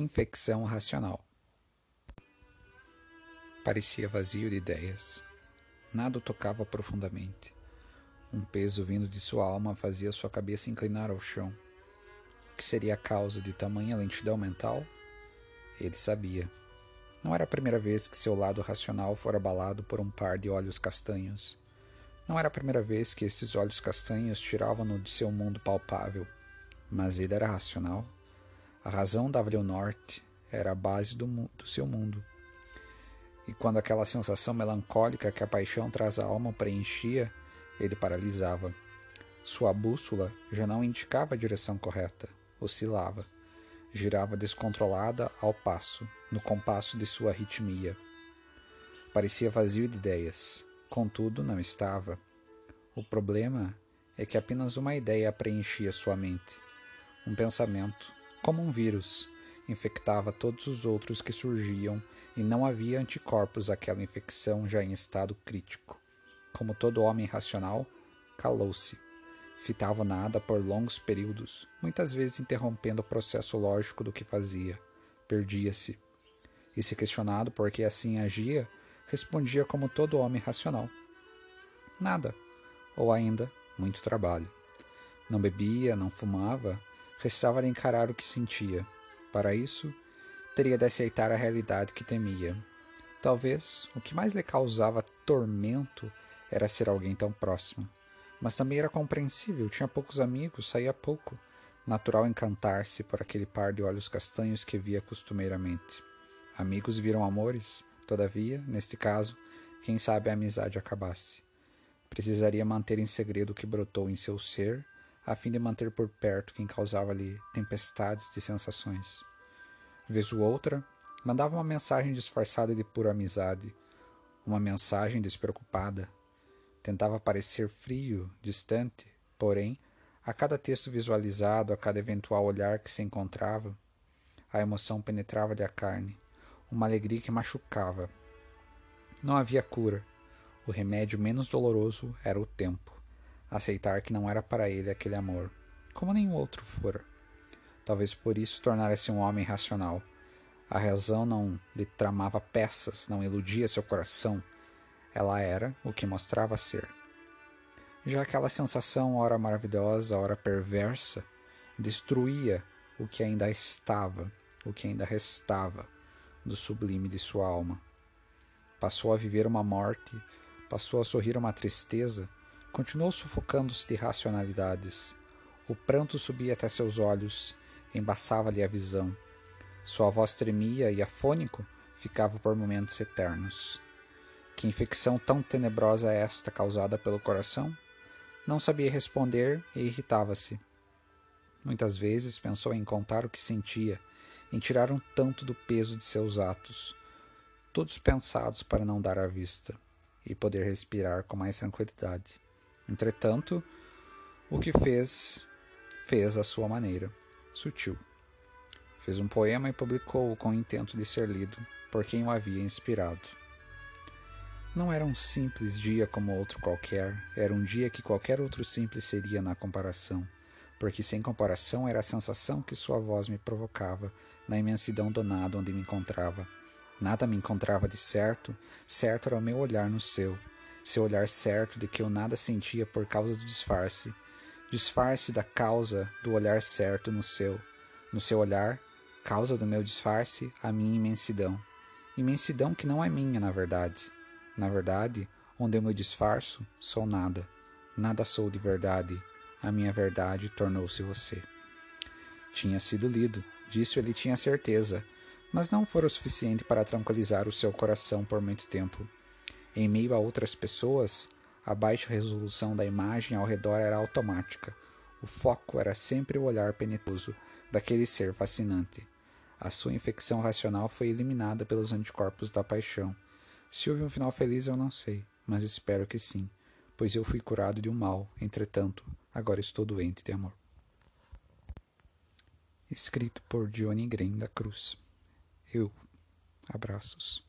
Infecção racional. Parecia vazio de ideias. Nada o tocava profundamente. Um peso vindo de sua alma fazia sua cabeça inclinar ao chão. O que seria a causa de tamanha lentidão mental? Ele sabia. Não era a primeira vez que seu lado racional fora abalado por um par de olhos castanhos. Não era a primeira vez que estes olhos castanhos tiravam-no de seu mundo palpável. Mas ele era racional. A razão dava-lhe o norte, era a base do, do seu mundo. E quando aquela sensação melancólica que a paixão traz à alma preenchia, ele paralisava. Sua bússola já não indicava a direção correta, oscilava. Girava descontrolada ao passo, no compasso de sua arritmia. Parecia vazio de ideias, contudo não estava. O problema é que apenas uma ideia preenchia sua mente. Um pensamento, como um vírus, infectava todos os outros que surgiam e não havia anticorpos àquela infecção já em estado crítico. Como todo homem racional, calou-se. Fitava nada por longos períodos, muitas vezes interrompendo o processo lógico do que fazia. Perdia-se. E se questionado por que assim agia, respondia como todo homem racional: Nada. Ou ainda, muito trabalho. Não bebia, não fumava, restava-lhe encarar o que sentia. Para isso, teria de aceitar a realidade que temia. Talvez o que mais lhe causava tormento era ser alguém tão próximo. Mas também era compreensível, tinha poucos amigos, saía pouco. Natural encantar-se por aquele par de olhos castanhos que via costumeiramente. Amigos viram amores, todavia, neste caso, quem sabe a amizade acabasse. Precisaria manter em segredo o que brotou em seu ser a fim de manter por perto quem causava-lhe tempestades de sensações. Vez ou outra, mandava uma mensagem disfarçada de pura amizade, uma mensagem despreocupada. Tentava parecer frio, distante, porém, a cada texto visualizado, a cada eventual olhar que se encontrava, a emoção penetrava-lhe a carne, uma alegria que machucava. Não havia cura. O remédio menos doloroso era o tempo aceitar que não era para ele aquele amor, como nenhum outro fora. Talvez por isso tornara-se um homem racional. A razão não lhe tramava peças, não iludia seu coração. Ela era o que mostrava ser. Já aquela sensação, ora maravilhosa, ora perversa, destruía o que ainda estava, o que ainda restava do sublime de sua alma. Passou a viver uma morte, passou a sorrir uma tristeza, Continuou sufocando-se de racionalidades. O pranto subia até seus olhos, embaçava-lhe a visão. Sua voz tremia e, afônico, ficava por momentos eternos. Que infecção tão tenebrosa é esta causada pelo coração? Não sabia responder e irritava-se. Muitas vezes pensou em contar o que sentia, em tirar um tanto do peso de seus atos, todos pensados para não dar à vista, e poder respirar com mais tranquilidade. Entretanto, o que fez, fez à sua maneira, sutil. Fez um poema e publicou-o com o intento de ser lido por quem o havia inspirado. Não era um simples dia como outro qualquer, era um dia que qualquer outro simples seria na comparação, porque sem comparação era a sensação que sua voz me provocava na imensidão do nada onde me encontrava. Nada me encontrava de certo, certo era o meu olhar no seu, seu olhar certo de que eu nada sentia por causa do disfarce, disfarce da causa do olhar certo no seu, no seu olhar, causa do meu disfarce, a minha imensidão. Imensidão que não é minha, na verdade. Na verdade, onde eu me disfarço, sou nada. Nada sou de verdade. A minha verdade tornou-se você. Tinha sido lido, disso ele tinha certeza, mas não fora o suficiente para tranquilizar o seu coração por muito tempo. Em meio a outras pessoas, a baixa resolução da imagem ao redor era automática. O foco era sempre o olhar penetoso daquele ser fascinante. A sua infecção racional foi eliminada pelos anticorpos da paixão. Se houve um final feliz, eu não sei, mas espero que sim, pois eu fui curado de um mal, entretanto, agora estou doente de amor. Escrito por Green da Cruz. Eu. Abraços.